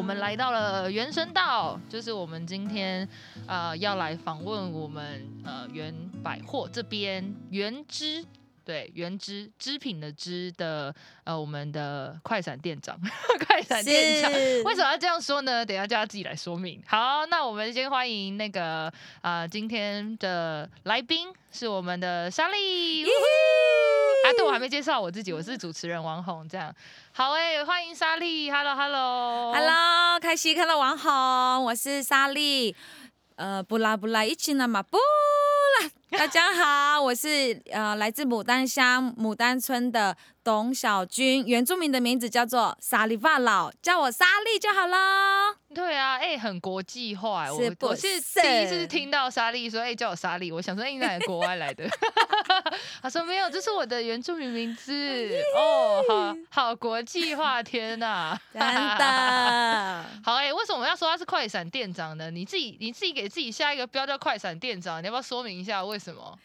我们来到了原生道，就是我们今天呃要来访问我们呃原百货这边原汁。对，原汁织品的织的，呃，我们的快闪店长，快闪店长，为什么要这样说呢？等一下叫他自己来说明。好，那我们先欢迎那个啊、呃，今天的来宾是我们的莎莉。啊，对，我还没介绍我自己，我是主持人王红。这样，好哎，欢迎莎莉，Hello，Hello，Hello，开心看到王红，我是莎莉。呃，不啦不啦，一起那么不。大家好，我是呃来自牡丹乡牡丹村的董小军，原住民的名字叫做沙利发老，叫我莎莉就好了。对啊，哎、欸，很国际化。是我我是第一次听到莎莉说，哎、欸，叫我莎莉，我想说应该是国外来的。他说没有，这是我的原住民名字。哦，好好国际化，天哪，真的。好哎、欸，为什么我们要说他是快闪店长呢？你自己你自己给自己下一个标叫快闪店长，你要不要说明一下为什么？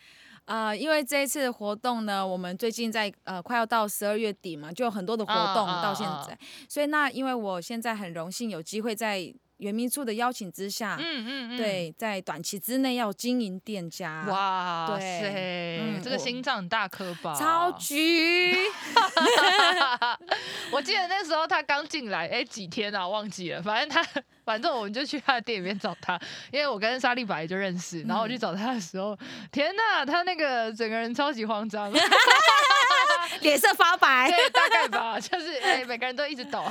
呃，因为这一次的活动呢，我们最近在呃快要到十二月底嘛，就有很多的活动到现在，啊啊啊、所以那因为我现在很荣幸有机会在原民处的邀请之下，嗯嗯嗯，对，在短期之内要经营店家，哇，塞，嗯、这个心脏很大颗吧？超级，我记得那时候他刚进来，哎，几天啊，忘记了，反正他。反正我们就去他的店里面找他，因为我跟莎莉本来就认识，然后我去找他的时候，天呐，他那个整个人超级慌张，脸色发白，对，大概吧，就是哎、欸，每个人都一直抖。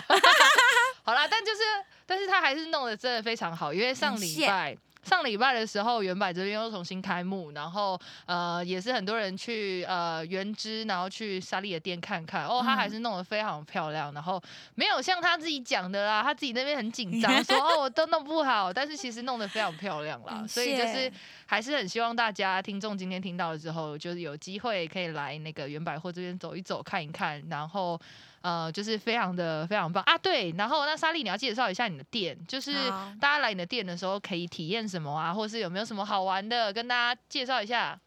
好啦，但就是，但是他还是弄得真的非常好，因为上礼拜。上礼拜的时候，原百这边又重新开幕，然后呃也是很多人去呃原汁，然后去莎莉的店看看哦，他还是弄得非常漂亮，然后没有像他自己讲的啦，他自己那边很紧张，说哦我都弄不好，但是其实弄得非常漂亮啦，所以就是还是很希望大家听众今天听到了之后，就是有机会可以来那个原百货这边走一走看一看，然后。呃，就是非常的非常棒啊！对，然后那莎莉，你要介绍一下你的店，就是大家来你的店的时候可以体验什么啊，或是有没有什么好玩的，跟大家介绍一下。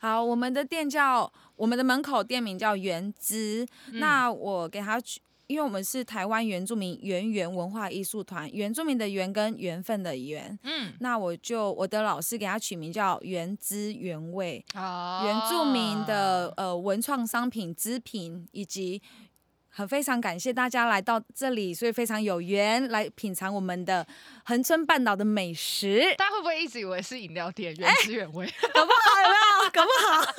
好，我们的店叫我们的门口店名叫原汁，嗯、那我给他取，因为我们是台湾原住民原原文化艺术团，原住民的原跟缘分的缘，嗯，那我就我的老师给他取名叫原汁原味，哦、原住民的呃文创商品织品以及。很非常感谢大家来到这里，所以非常有缘来品尝我们的恒春半岛的美食。大家会不会一直以为是饮料店？原汁原味，搞不好有没有？搞不好。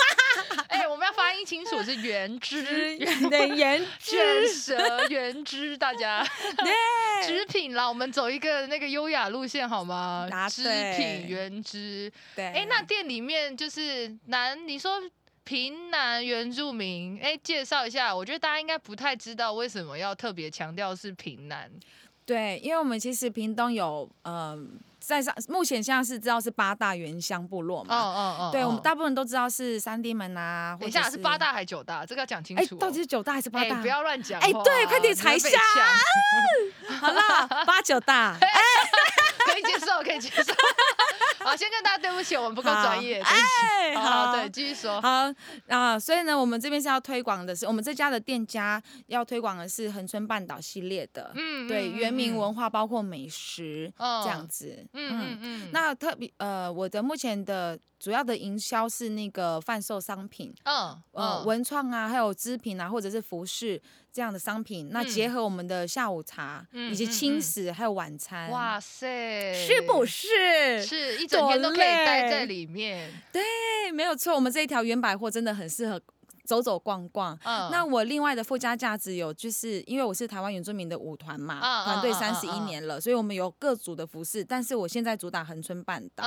哎、欸，我们要发音清楚，是原汁原的原汁蛇原汁，大家。食品啦，我们走一个那个优雅路线好吗？食品原汁。对。哎、欸，那店里面就是男，你说。屏南原住民，哎、欸，介绍一下，我觉得大家应该不太知道为什么要特别强调是平南。对，因为我们其实屏东有，嗯、呃，在上目前现在是知道是八大原乡部落嘛。哦哦哦。对，我们大部分都知道是三地门啊。等一下，是八大还是九大？这个要讲清楚、哦。哎、欸，到底是九大还是八大？欸、不要乱讲。哎、欸，对，快点踩下。好了，八九大。哎、欸，可以接受，可以接受。好，先跟大家对不起，我们不够专业。哎，好，对，继续说。好啊，所以呢，我们这边是要推广的是，我们这家的店家要推广的是恒春半岛系列的，嗯，对，原民文化包括美食这样子，嗯嗯嗯。那特别呃，我的目前的主要的营销是那个贩售商品，嗯呃，文创啊，还有织品啊，或者是服饰。这样的商品，那结合我们的下午茶，以及轻食，还有晚餐，哇塞，是不是？是一整天都可以待在里面。对，没有错，我们这一条原百货真的很适合。走走逛逛，嗯、那我另外的附加价值有，就是因为我是台湾原住民的舞团嘛，团队三十一年了，所以我们有各组的服饰，但是我现在主打恒春半岛，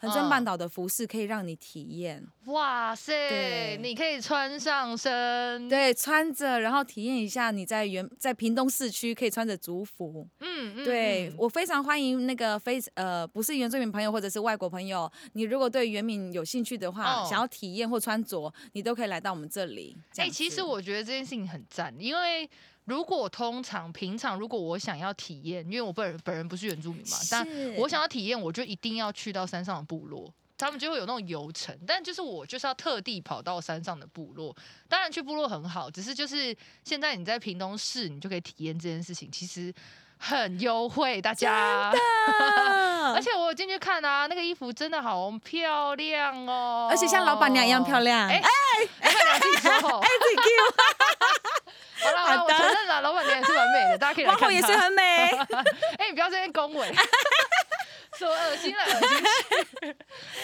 恒春、嗯、半岛的服饰可以让你体验。哇塞，对。你可以穿上身，对，穿着然后体验一下你在原在屏东市区可以穿着族服，嗯，嗯对我非常欢迎那个非呃不是原住民朋友或者是外国朋友，你如果对原民有兴趣的话，哦、想要体验或穿着，你都可以来到我们。这里，哎、欸，其实我觉得这件事情很赞，因为如果通常平常如果我想要体验，因为我本人本人不是原住民嘛，但我想要体验，我就一定要去到山上的部落，他们就会有那种游程，但就是我就是要特地跑到山上的部落，当然去部落很好，只是就是现在你在屏东市，你就可以体验这件事情，其实很优惠，大家。而且我进去看啊，那个衣服真的好漂亮哦，而且像老板娘一样漂亮。哎哎，哎自己 Q。好了好了，我承认了，老板娘也是蛮美的，大家可以来看。王后也是很美。哎，你不要这边恭维。说恶心了，恶心。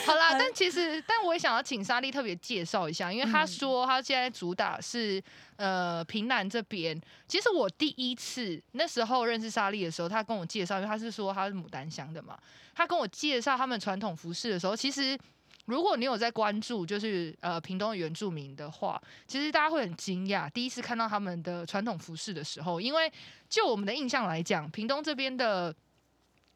好啦，但其实，但我也想要请莎莉特别介绍一下，因为她说她现在主打是呃平南这边。其实我第一次那时候认识莎莉的时候，她跟我介绍，因为她是说她是牡丹乡的嘛，她跟我介绍他们传统服饰的时候，其实如果你有在关注，就是呃屏东的原住民的话，其实大家会很惊讶，第一次看到他们的传统服饰的时候，因为就我们的印象来讲，屏东这边的。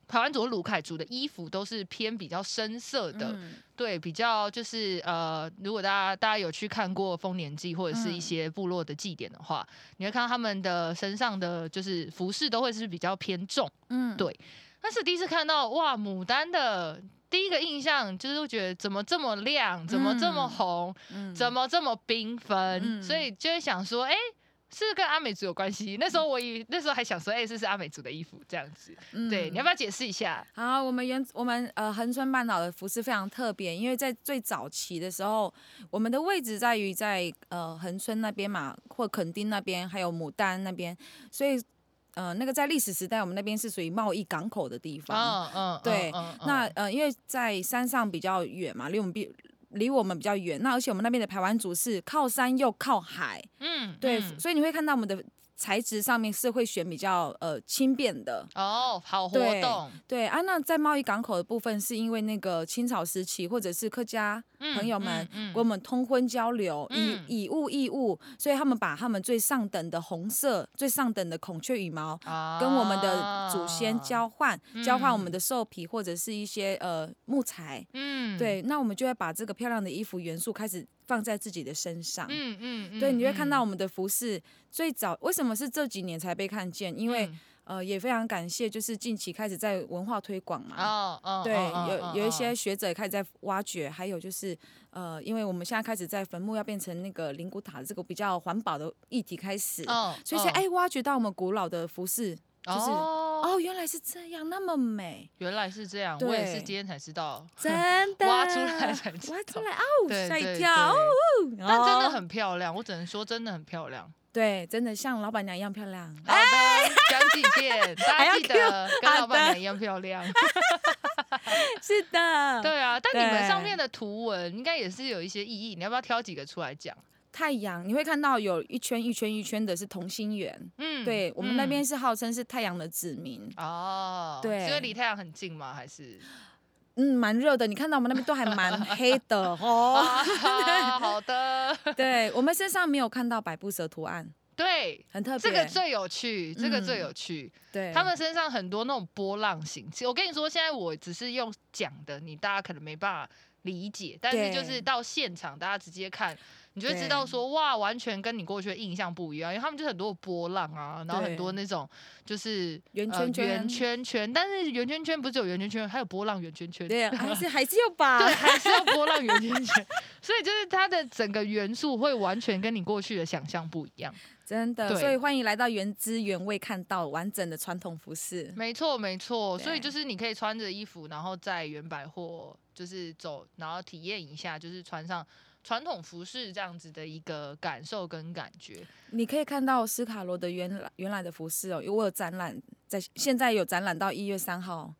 排湾族、鲁凯族的衣服都是偏比较深色的，嗯、对，比较就是呃，如果大家大家有去看过丰年祭或者是一些部落的祭典的话，嗯、你会看到他们的身上的就是服饰都会是比较偏重，嗯，对。但是第一次看到哇，牡丹的第一个印象就是会觉得怎么这么亮，怎么这么红，嗯、怎么这么缤纷，嗯、所以就会想说，哎、欸。是跟阿美族有关系？那时候我以那时候还想说，哎、欸，这是阿美族的衣服这样子。嗯、对，你要不要解释一下？好，我们原我们呃恒春半岛的服饰非常特别，因为在最早期的时候，我们的位置在于在呃恒春那边嘛，或垦丁那边，还有牡丹那边，所以呃那个在历史时代，我们那边是属于贸易港口的地方。嗯嗯，嗯对。那呃因为在山上比较远嘛，离我们比。离我们比较远，那而且我们那边的排湾族是靠山又靠海，嗯，对，嗯、所以你会看到我们的。材质上面是会选比较呃轻便的哦，好活动对，对啊。那在贸易港口的部分，是因为那个清朝时期或者是客家朋友们跟我们通婚交流，嗯、以以物易物，所以他们把他们最上等的红色、最上等的孔雀羽毛，跟我们的祖先交换，啊、交换我们的兽皮或者是一些呃木材，嗯，对，那我们就会把这个漂亮的衣服元素开始。放在自己的身上，嗯嗯，嗯对，你会看到我们的服饰最早为什么是这几年才被看见？因为、嗯、呃也非常感谢，就是近期开始在文化推广嘛，哦哦，对，哦、有有一些学者开始在挖掘，还有就是呃，因为我们现在开始在坟墓要变成那个灵骨塔这个比较环保的议题开始，哦，所以说哎挖掘到我们古老的服饰。就是哦，哦，原来是这样，那么美。原来是这样，我也是今天才知道，真 的挖出来才知道，挖出来哦，吓一跳，但真的很漂亮，我只能说真的很漂亮。对，真的像老板娘一样漂亮。好的，讲几遍，大家记得跟老板娘一样漂亮。是的，对啊，但你们上面的图文应该也是有一些意义，你要不要挑几个出来讲？太阳，你会看到有一圈一圈一圈的是同心圆，嗯，对我们那边是号称是太阳的子民哦，对，所以离太阳很近吗？还是嗯，蛮热的。你看到我们那边都还蛮黑的 哦。好的，对我们身上没有看到百步蛇图案，对，很特别，这个最有趣，这个最有趣。对，他们身上很多那种波浪形。我跟你说，现在我只是用讲的，你大家可能没办法理解，但是就是到现场大家直接看。你就会知道说哇，完全跟你过去的印象不一样，因为他们就很多波浪啊，然后很多那种就是圆圈圈、圆圈圈，但是圆圈圈不是只有圆圈圈，还有波浪圆圈圈，对，还是还是要把，对，还是要波浪圆圈圈，所以就是它的整个元素会完全跟你过去的想象不一样，真的。所以欢迎来到原汁原味，看到完整的传统服饰。没错，没错。所以就是你可以穿着衣服，然后在原百货就是走，然后体验一下，就是穿上。传统服饰这样子的一个感受跟感觉，你可以看到斯卡罗的原来原来的服饰哦，因为我有展览，在现在有展览到一月三号，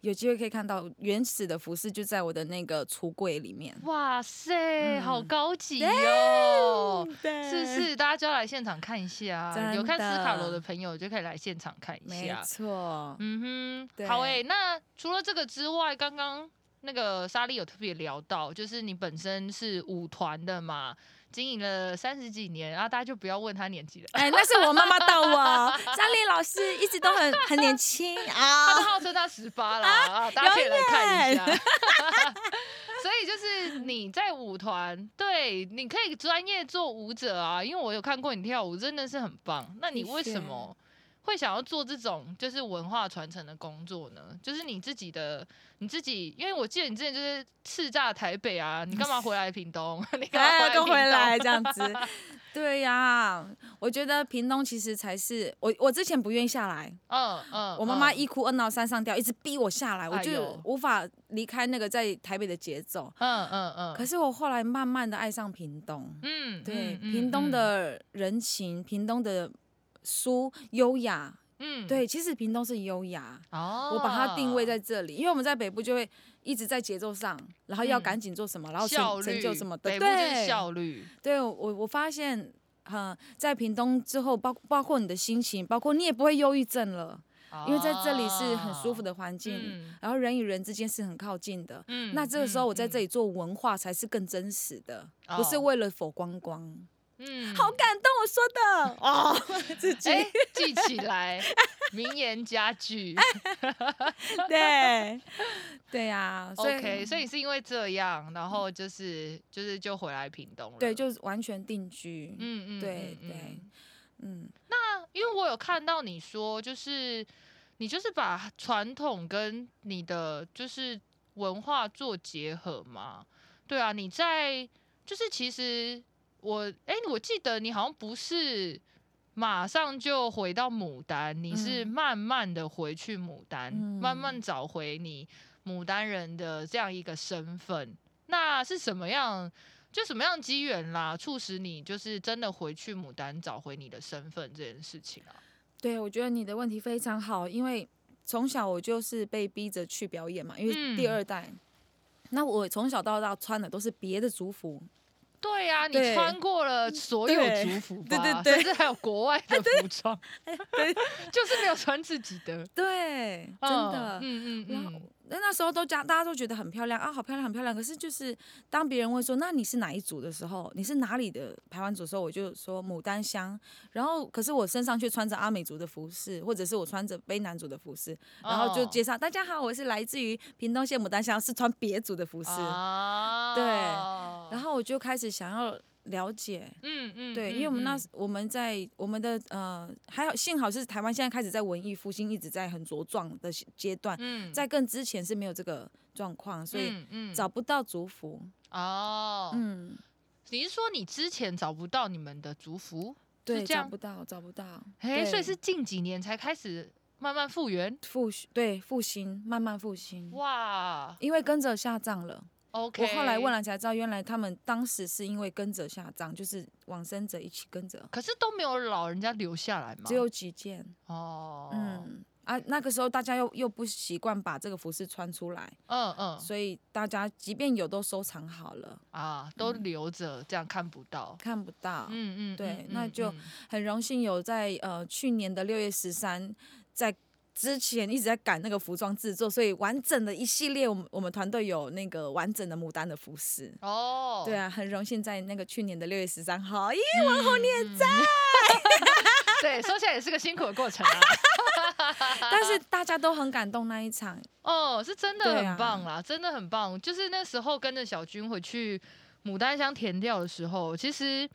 有机会可以看到原始的服饰就在我的那个橱柜里面。哇塞，嗯、好高级哦！对，是是，大家就要来现场看一下，的有看斯卡罗的朋友就可以来现场看一下。没错，嗯哼，对好诶、欸。那除了这个之外，刚刚。那个莎莉有特别聊到，就是你本身是舞团的嘛，经营了三十几年，然后大家就不要问他年纪了。哎，那是我妈妈到我，张丽老师一直都很很年轻啊，他都号称他十八了啊，大家可以来看一下。所以就是你在舞团，对，你可以专业做舞者啊，因为我有看过你跳舞，真的是很棒。那你为什么会想要做这种就是文化传承的工作呢？就是你自己的你自己，因为我记得你之前就是叱咤台北啊，你干嘛回来屏东？你干嘛都回来这样子？对呀、啊，我觉得屏东其实才是我，我之前不愿意下来，嗯嗯，我妈妈一哭二闹三上吊，一直逼我下来，我就无法离开那个在台北的节奏，嗯嗯嗯。可是我后来慢慢的爱上屏东，嗯，对，屏东的人情，屏东的书优雅，嗯，对，其实屏东是优雅，哦，我把它定位在这里，因为我们在北部就会。一直在节奏上，然后要赶紧做什么，嗯、然后成成就什么的，对，效率。对，我我发现，哈、嗯，在屏东之后，包包括你的心情，包括你也不会忧郁症了，哦、因为在这里是很舒服的环境，嗯、然后人与人之间是很靠近的。嗯，那这个时候我在这里做文化才是更真实的，嗯、不是为了否光光。嗯，好感动，我说的哦，自己、欸、记起来，名言佳句。对，对呀、啊。OK，所以是因为这样，然后就是就是就回来屏东了。对，就是完全定居。嗯嗯，对对，嗯。嗯那因为我有看到你说，就是你就是把传统跟你的就是文化做结合嘛？对啊，你在就是其实。我哎、欸，我记得你好像不是马上就回到牡丹，你是慢慢的回去牡丹，嗯、慢慢找回你牡丹人的这样一个身份。那是什么样？就什么样机缘啦，促使你就是真的回去牡丹，找回你的身份这件事情啊？对，我觉得你的问题非常好，因为从小我就是被逼着去表演嘛，因为第二代，嗯、那我从小到大穿的都是别的族服。对呀、啊，你穿过了所有族 服吧，对对对，甚至还有国外的服装，对，就是没有穿自己的，对，真的，嗯嗯嗯。嗯那那时候都家大家都觉得很漂亮啊，好漂亮，很漂亮。可是就是当别人问说，那你是哪一组的时候，你是哪里的排湾族的时候，我就说牡丹乡。然后可是我身上却穿着阿美族的服饰，或者是我穿着卑南族的服饰，然后就介绍、哦、大家好，我是来自于屏东县牡丹乡，是穿别族的服饰。哦、对，然后我就开始想要。了解，嗯嗯，对，因为我们那我们在我们的呃，还好幸好是台湾现在开始在文艺复兴，一直在很茁壮的阶段，嗯，在更之前是没有这个状况，所以找不到族服。哦，嗯，你是说你之前找不到你们的族服？对，找不到，找不到，哎，所以是近几年才开始慢慢复原，复对复兴，慢慢复兴，哇，因为跟着下葬了。我后来问了才知道，原来他们当时是因为跟着下葬，就是往生者一起跟着。可是都没有老人家留下来吗？只有几件。哦，嗯啊，那个时候大家又又不习惯把这个服饰穿出来，嗯嗯，所以大家即便有都收藏好了啊，都留着，这样看不到，看不到。嗯嗯，对，那就很荣幸有在呃去年的六月十三在。之前一直在赶那个服装制作，所以完整的一系列，我们我们团队有那个完整的牡丹的服饰。哦，对啊，很荣幸在那个去年的六月十三号，耶，王后你也在。对，说起来也是个辛苦的过程啊。但是大家都很感动那一场。哦，是真的很棒啦，啊、真的很棒。就是那时候跟着小军回去牡丹香田调的时候，其实。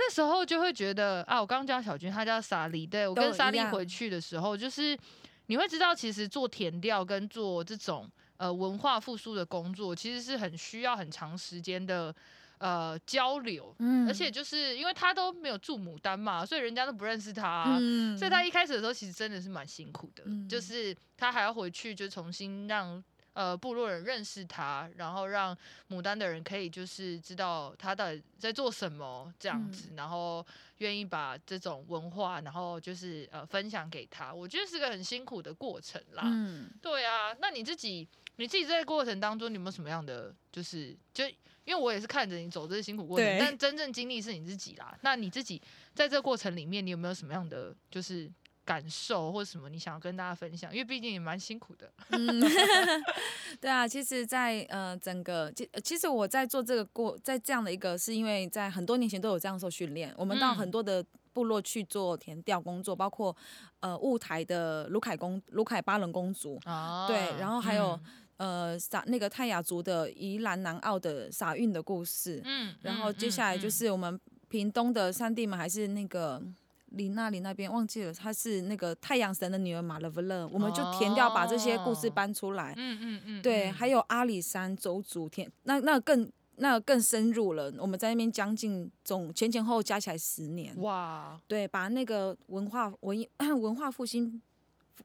那时候就会觉得啊，我刚刚叫小军，他叫莎莉，对，我跟莎莉回去的时候，就是你会知道，其实做填调跟做这种呃文化复苏的工作，其实是很需要很长时间的呃交流，嗯，而且就是因为他都没有住牡丹嘛，所以人家都不认识他，嗯，所以他一开始的时候其实真的是蛮辛苦的，嗯，就是他还要回去就重新让。呃，部落人认识他，然后让牡丹的人可以就是知道他到底在做什么这样子，嗯、然后愿意把这种文化，然后就是呃分享给他。我觉得是个很辛苦的过程啦。嗯，对啊。那你自己，你自己在过程当中，你有没有什么样的就是就因为我也是看着你走这些辛苦过程，但真正经历是你自己啦。那你自己在这个过程里面，你有没有什么样的就是？感受或者什么，你想要跟大家分享？因为毕竟也蛮辛苦的。嗯，对啊，其实在，在呃整个，其其实我在做这个过，在这样的一个，是因为在很多年前都有这样受训练。我们到很多的部落去做填调工作，嗯、包括呃雾台的卢凯公、卢凯巴伦公主，哦、对，然后还有、嗯、呃撒那个泰雅族的宜兰南澳的撒运的故事，嗯，然后接下来就是我们屏东的三地们，还是那个。里那里那边忘记了，她是那个太阳神的女儿马勒弗勒，我们就填掉把这些故事搬出来。嗯嗯嗯，对，还有阿里山邹族田，那那更那更深入了。我们在那边将近总前前后加起来十年。哇，对，把那个文化文 文化复兴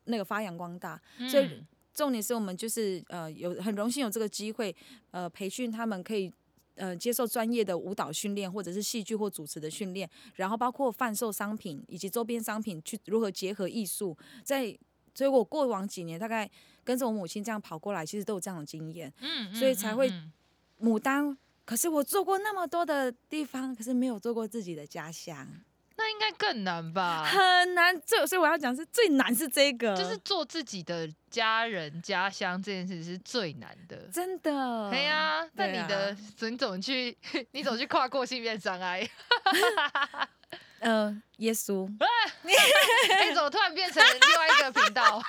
那个发扬光大。所以重点是我们就是呃有很荣幸有这个机会呃培训他们可以。呃，接受专业的舞蹈训练，或者是戏剧或主持的训练，然后包括贩售商品以及周边商品，去如何结合艺术。在，所以我过往几年大概跟着我母亲这样跑过来，其实都有这样的经验。嗯，嗯，所以才会牡丹。可是我做过那么多的地方，可是没有做过自己的家乡。那应该更难吧？很难，这所以我要讲是最难是这个，就是做自己的家人家乡这件事是最难的，真的。对呀，但你的，你怎么去？你怎么去跨过性别障碍？嗯，耶稣。你 你怎么突然变成另外一个频道？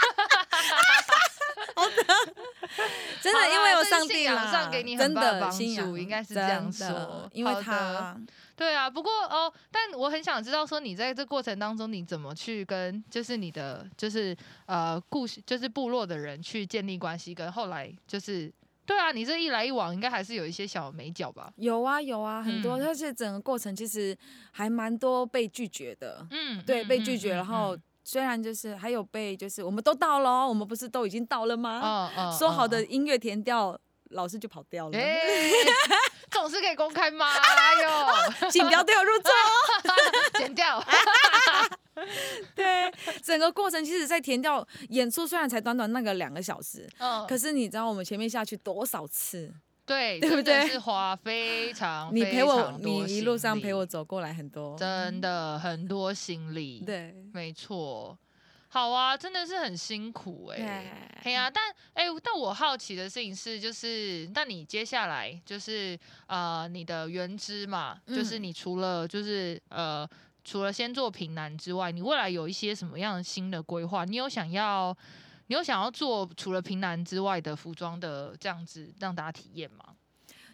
好的，真的，因为有上帝啦，上给你很大的帮助，应该是这样说，因为他。对啊，不过哦，但我很想知道说，你在这过程当中，你怎么去跟就是你的就是呃故事就是部落的人去建立关系，跟后来就是对啊，你这一来一往，应该还是有一些小美角吧？有啊有啊，很多，而且整个过程其实还蛮多被拒绝的，嗯，对，被拒绝，然后虽然就是还有被就是我们都到了，我们不是都已经到了吗？嗯嗯，说好的音乐填调，老师就跑掉了。这种事可以公开吗？哎呦，请不要对我入座，剪掉。对，整个过程其实，在填调演出虽然才短短那个两个小时，嗯，可是你知道我们前面下去多少次？对，对不对？是花非常，你陪我，你一路上陪我走过来很多，真的很多心力。对，没错。好啊，真的是很辛苦哎、欸，对呀、啊，但哎、欸，但我好奇的事情是，就是那你接下来就是呃，你的原知嘛，嗯、就是你除了就是呃，除了先做平南之外，你未来有一些什么样的新的规划？你有想要，你有想要做除了平南之外的服装的这样子让大家体验吗？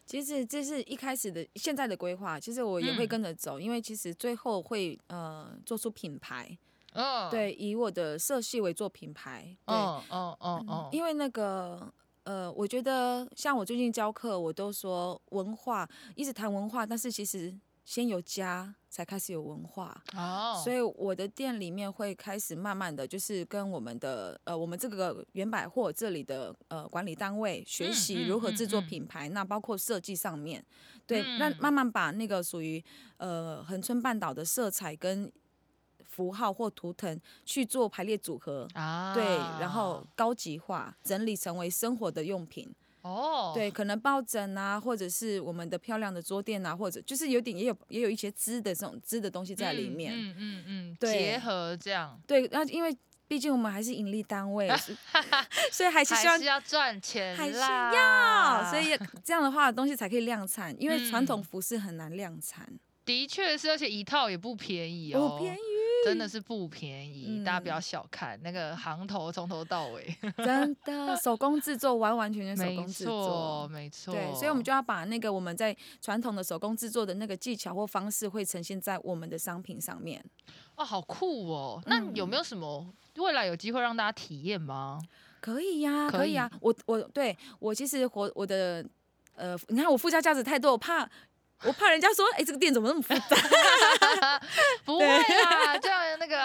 其实这是一开始的现在的规划，其实我也会跟着走，嗯、因为其实最后会呃做出品牌。嗯，oh. 对，以我的色系为做品牌。哦哦哦哦，因为那个呃，我觉得像我最近教课，我都说文化，一直谈文化，但是其实先有家，才开始有文化。哦，oh. 所以我的店里面会开始慢慢的就是跟我们的呃，我们这个原百货这里的呃管理单位学习如何制作品牌，嗯嗯嗯嗯、那包括设计上面，对，嗯、那慢慢把那个属于呃恒春半岛的色彩跟。符号或图腾去做排列组合，啊、对，然后高级化整理成为生活的用品。哦，对，可能抱枕啊，或者是我们的漂亮的桌垫啊，或者就是有点也有也有一些织的这种织的东西在里面。嗯嗯嗯，对，结合这样。对，那因为毕竟我们还是盈利单位，所以 还是需要还是要赚钱，还是要，所以这样的话东西才可以量产，因为传统服饰很难量产。嗯、的确是，而且一套也不便宜哦，不便宜。真的是不便宜，嗯、大家不要小看那个行头，从头到尾，真的手工制作，完完全全手工制作，没错，没错。对，所以我们就要把那个我们在传统的手工制作的那个技巧或方式，会呈现在我们的商品上面。哦，好酷哦！那有没有什么未来有机会让大家体验吗？可以呀、啊，可以啊。我我对我其实活我的呃，你看我附加价值太多，我怕。我怕人家说，哎、欸，这个店怎么那么复杂？不会啊，这样那个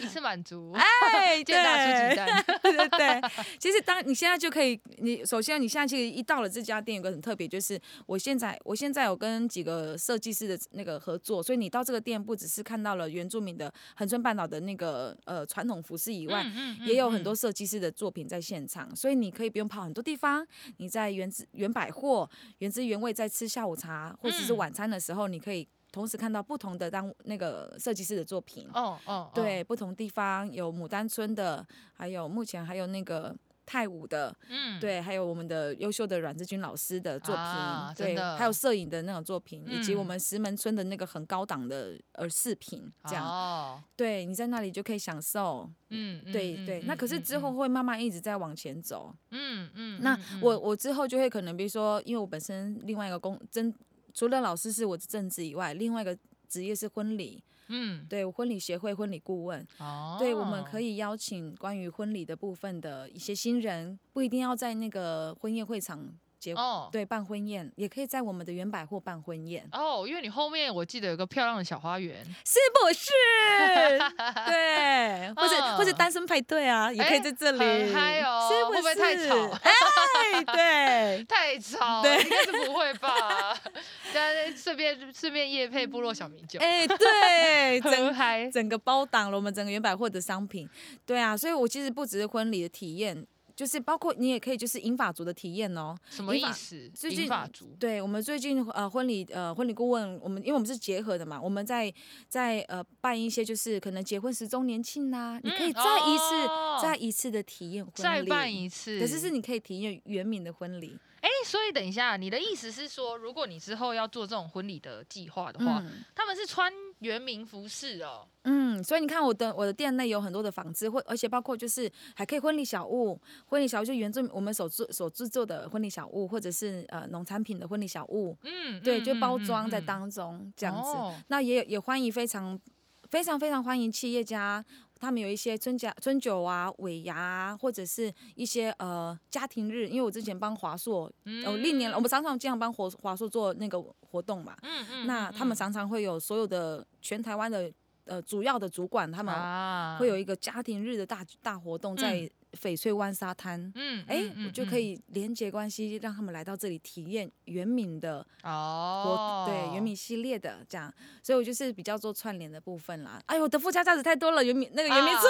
一次满足，哎，见大出鸡蛋。对对对，其实当你现在就可以，你首先你现在其实一到了这家店，有个很特别，就是我现在我现在有跟几个设计师的那个合作，所以你到这个店不只是看到了原住民的恒春半岛的那个呃传统服饰以外，嗯嗯嗯、也有很多设计师的作品在现场，所以你可以不用跑很多地方，你在原汁原百货原汁原味在吃下午茶，或者是。晚餐的时候，你可以同时看到不同的当那个设计师的作品。哦哦，对，不同地方有牡丹村的，还有目前还有那个泰武的，嗯，对，还有我们的优秀的阮志军老师的作品，啊、对，还有摄影的那种作品，嗯、以及我们石门村的那个很高档的呃饰品，这样。哦，对，你在那里就可以享受。嗯，对对。对嗯、那可是之后会慢慢一直在往前走。嗯嗯。那我我之后就会可能比如说，因为我本身另外一个工真。除了老师是我的正职以外，另外一个职业是婚礼。嗯，对，婚礼协会婚礼顾问。哦，对，我们可以邀请关于婚礼的部分的一些新人，不一定要在那个婚宴会场。结哦，对，办婚宴也可以在我们的原百货办婚宴哦，因为你后面我记得有个漂亮的小花园，是不是？对，或者或者单身派对啊，也可以在这里，嗨哦，是不是？会不会太吵？哎，对，太吵，对，应该是不会吧？大家顺便顺便夜配部落小米酒，哎，对，整嗨，整个包挡了我们整个原百货的商品，对啊，所以我其实不只是婚礼的体验。就是包括你也可以就是银发族的体验哦，什么意思？最近法族？对，我们最近呃婚礼呃婚礼顾问，我们因为我们是结合的嘛，我们在在呃办一些就是可能结婚十周年庆呐、啊，嗯、你可以再一次、哦、再一次的体验婚礼，再办一次，可是是你可以体验原民的婚礼。哎，所以等一下，你的意思是说，如果你之后要做这种婚礼的计划的话，嗯、他们是穿原民服饰哦。嗯，所以你看我的我的店内有很多的纺织，或而且包括就是还可以婚礼小物，婚礼小物就原住我们所制所制作的婚礼小物，或者是呃农产品的婚礼小物。嗯，对，就包装在当中、嗯、这样子。哦、那也也欢迎非常非常非常欢迎企业家。他们有一些春假、春酒啊、尾牙啊，或者是一些呃家庭日，因为我之前帮华硕，哦历年我们常常经常帮华华硕做那个活动嘛，嗯嗯，那他们常常会有所有的全台湾的呃主要的主管，他们会有一个家庭日的大大活动在。翡翠湾沙滩，嗯，哎、我就可以连接关系，让他们来到这里体验原民的哦，对，原民系列的这样，所以我就是比较做串联的部分啦。哎呦，我的附加价值太多了，原民那个原民处，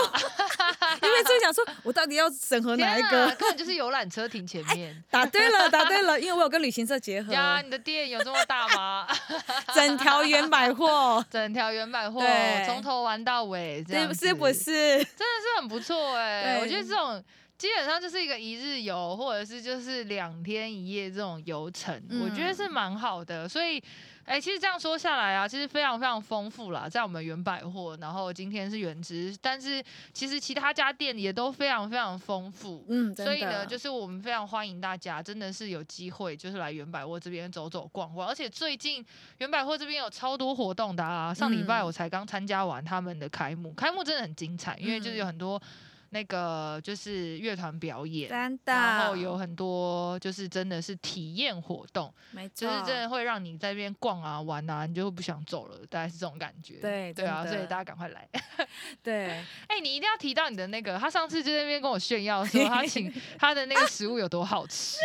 原民处想说，我到底要审核哪一个？根本就是游览车停前面。欸、答对了，答对了，因为我有跟旅行社结合。呀，你的店有这么大吗？整条原百货，整条原百货，对，从头玩到尾，这样是不是？真的是很不错哎、欸，我觉得这种。基本上就是一个一日游，或者是就是两天一夜这种游程，嗯、我觉得是蛮好的。所以，哎、欸，其实这样说下来啊，其实非常非常丰富啦，在我们原百货，然后今天是原汁，但是其实其他家店也都非常非常丰富。嗯，所以呢，就是我们非常欢迎大家，真的是有机会就是来原百货这边走走逛逛。而且最近原百货这边有超多活动的啊，上礼拜我才刚参加完他们的开幕，开幕真的很精彩，因为就是有很多。那个就是乐团表演，真的，然后有很多就是真的是体验活动，没错，就是真的会让你在那边逛啊玩啊，你就会不想走了，大概是这种感觉。对对啊，所以大家赶快来。对，哎、欸，你一定要提到你的那个，他上次就在那边跟我炫耀说他请 他的那个食物有多好吃，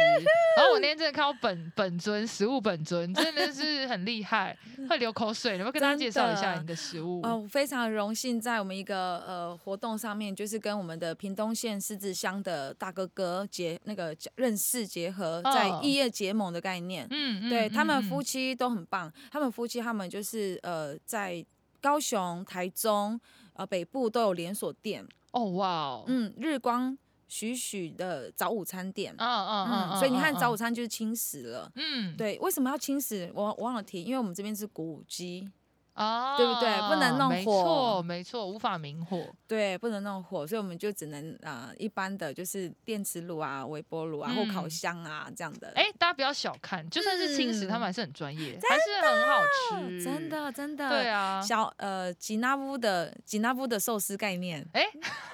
然后我那天真的看到本本尊食物本尊真的是很厉害，会流口水。能不能跟他介绍一下你的食物？哦、呃，非常荣幸在我们一个呃活动上面，就是跟我们。的屏东县狮子乡的大哥哥结那个认识结合，在异业结盟的概念，嗯，对他们夫妻都很棒，他们夫妻他们就是呃在高雄、台中呃北部都有连锁店，哦哇，嗯，日光许许的早午餐店，嗯嗯嗯，所以你看早。午餐就是轻食了，嗯，对，为什么要轻食？我我忘了提，因为我们这边是古武鸡。哦，对不对？不能弄火，没错，没错，无法明火。对，不能弄火，所以我们就只能啊、呃，一般的就是电磁炉啊、微波炉啊、嗯、或烤箱啊这样的。哎，大家不要小看，就算是轻食，他们还是很专业，嗯、还是很好吃，真的真的。对啊，小呃吉纳夫的吉纳夫的寿司概念，哎，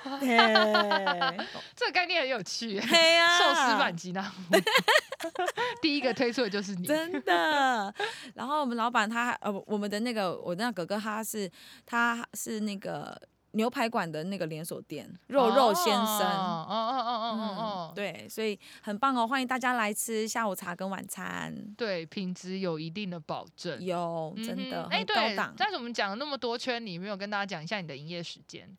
这个概念很有趣，寿司版吉纳夫，第一个推出的就是你，真的。然后我们老板他呃，我们的那个。我那哥哥他是他是那个牛排馆的那个连锁店，肉肉先生，哦哦哦哦哦哦，对，所以很棒哦，欢迎大家来吃下午茶跟晚餐，对，品质有一定的保证，有真的，哎，对，但是我们讲了那么多圈，你没有跟大家讲一下你的营业时间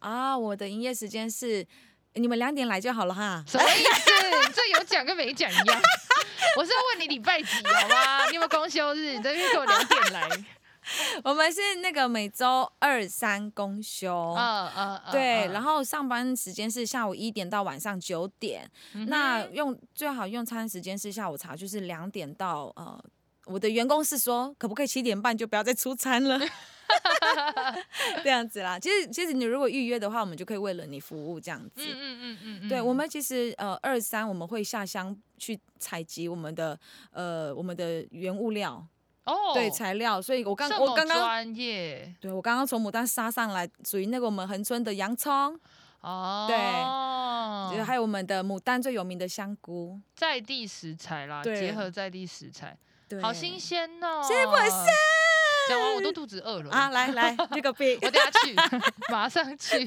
啊？我的营业时间是你们两点来就好了哈，什么意思？这有讲跟没讲一样，我是要问你礼拜几好吗？你有没有公休日？你这边给我两点来。我们是那个每周二三公休，嗯嗯，对，然后上班时间是下午一点到晚上九点，那用最好用餐时间是下午茶，就是两点到呃，我的员工是说可不可以七点半就不要再出餐了，这样子啦。其实其实你如果预约的话，我们就可以为了你服务这样子，嗯嗯嗯嗯，对，我们其实呃二三我们会下乡去采集我们的呃我们的原物料。哦，对材料，所以我刚我刚刚专业对我刚刚从牡丹杀上来，属于那个我们恒春的洋葱，哦，对，还有我们的牡丹最有名的香菇，在地食材啦，对结合在地食材，对，好新鲜哦，是不是？讲完我都肚子饿了啊！来来，这个病，我等下去，马上去。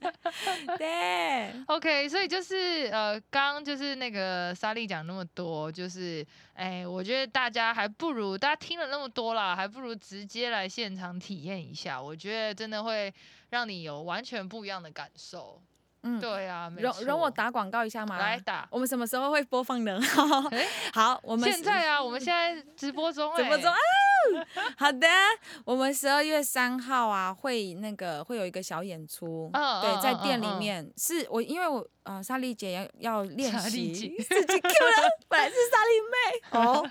对，OK，所以就是呃，刚刚就是那个莎莉讲那么多，就是哎，我觉得大家还不如大家听了那么多啦，还不如直接来现场体验一下，我觉得真的会让你有完全不一样的感受。嗯，对啊，容容我打广告一下嘛？来打，我们什么时候会播放呢？好，我们现在啊，我们现在直播中，直播中啊。好的，我们十二月三号啊，会那个会有一个小演出，哦、对，在店里面，哦、是我因为我呃莎莉姐要要练习，自己 Q 了，本来是莎莉妹。哦，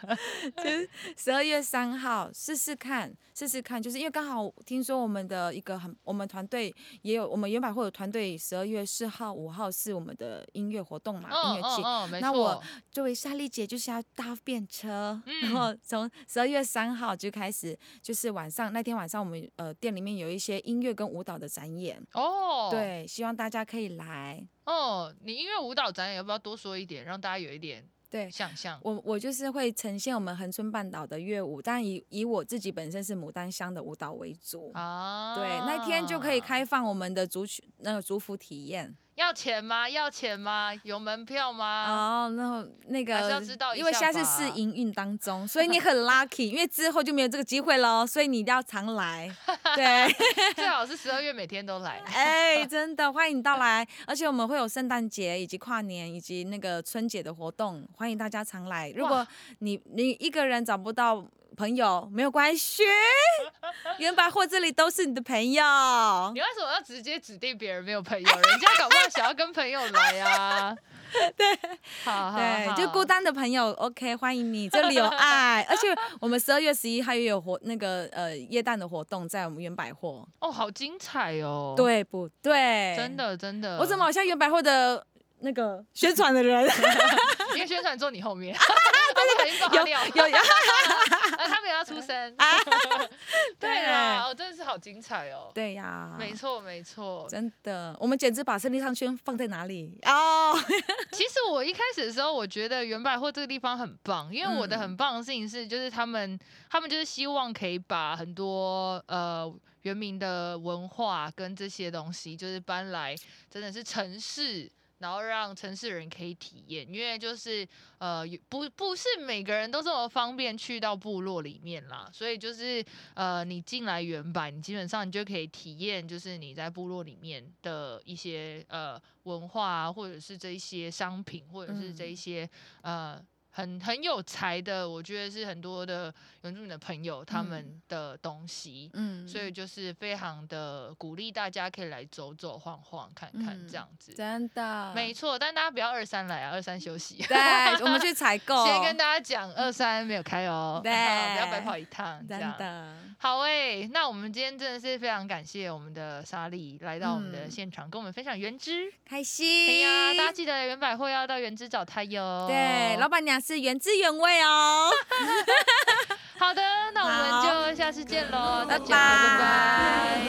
就是十二月三号试试看，试试看，就是因为刚好听说我们的一个很，我们团队也有，我们原百会有团队，十二月四号、五号是我们的音乐活动嘛，哦、音乐季，哦哦、那我作为莎莉姐就是要搭便车，嗯、然后从十二月三号。就开始就是晚上那天晚上，我们呃店里面有一些音乐跟舞蹈的展演哦，对，希望大家可以来哦。你音乐舞蹈展演要不要多说一点，让大家有一点对想象？我我就是会呈现我们恒春半岛的乐舞，但以以我自己本身是牡丹乡的舞蹈为主啊。对，那天就可以开放我们的族群那个族服体验。要钱吗？要钱吗？有门票吗？哦，那那个，要知道，因为现在是试营运当中，所以你很 lucky，因为之后就没有这个机会喽，所以你一定要常来。对，最好是十二月每天都来。哎，真的欢迎你到来，而且我们会有圣诞节以及跨年以及那个春节的活动，欢迎大家常来。如果你你一个人找不到。朋友没有关系，原百货这里都是你的朋友。你为什么要直接指定别人没有朋友？人家搞不好想要跟朋友来啊。对，好，好，对，就孤单的朋友，OK，欢迎你，这里有爱。而且我们十二月十一号也有活那个呃耶诞的活动，在我们原百货。哦，好精彩哦。对不对？真的真的。我怎么好像原百货的那个宣传的人？因为宣传坐你后面。有有有。他们也要出声 啊！对啊，真的是好精彩哦。对呀，没错没错，真的。我们简直把胜利商圈放在哪里哦？其实我一开始的时候，我觉得原百货这个地方很棒，因为我的很棒的事情是，就是他们他们就是希望可以把很多呃原民的文化跟这些东西，就是搬来真的是城市。然后让城市人可以体验，因为就是呃不不是每个人都这么方便去到部落里面啦，所以就是呃你进来原版，你基本上你就可以体验，就是你在部落里面的一些呃文化啊，或者是这一些商品，或者是这一些、嗯、呃。很很有才的，我觉得是很多的原住民的朋友他们的东西，嗯，所以就是非常的鼓励大家可以来走走晃晃看看这样子，嗯、真的，没错，但大家不要二三来啊，二三休息，对，我们去采购，先跟大家讲二三没有开哦，对，不要白跑一趟，真的，好诶、欸，那我们今天真的是非常感谢我们的莎莉来到我们的现场，嗯、跟我们分享原汁，开心，对呀，大家记得原百货要到原汁找他哟，对，老板娘。是原汁原味哦。好的，那我们就下次见喽，大家拜拜。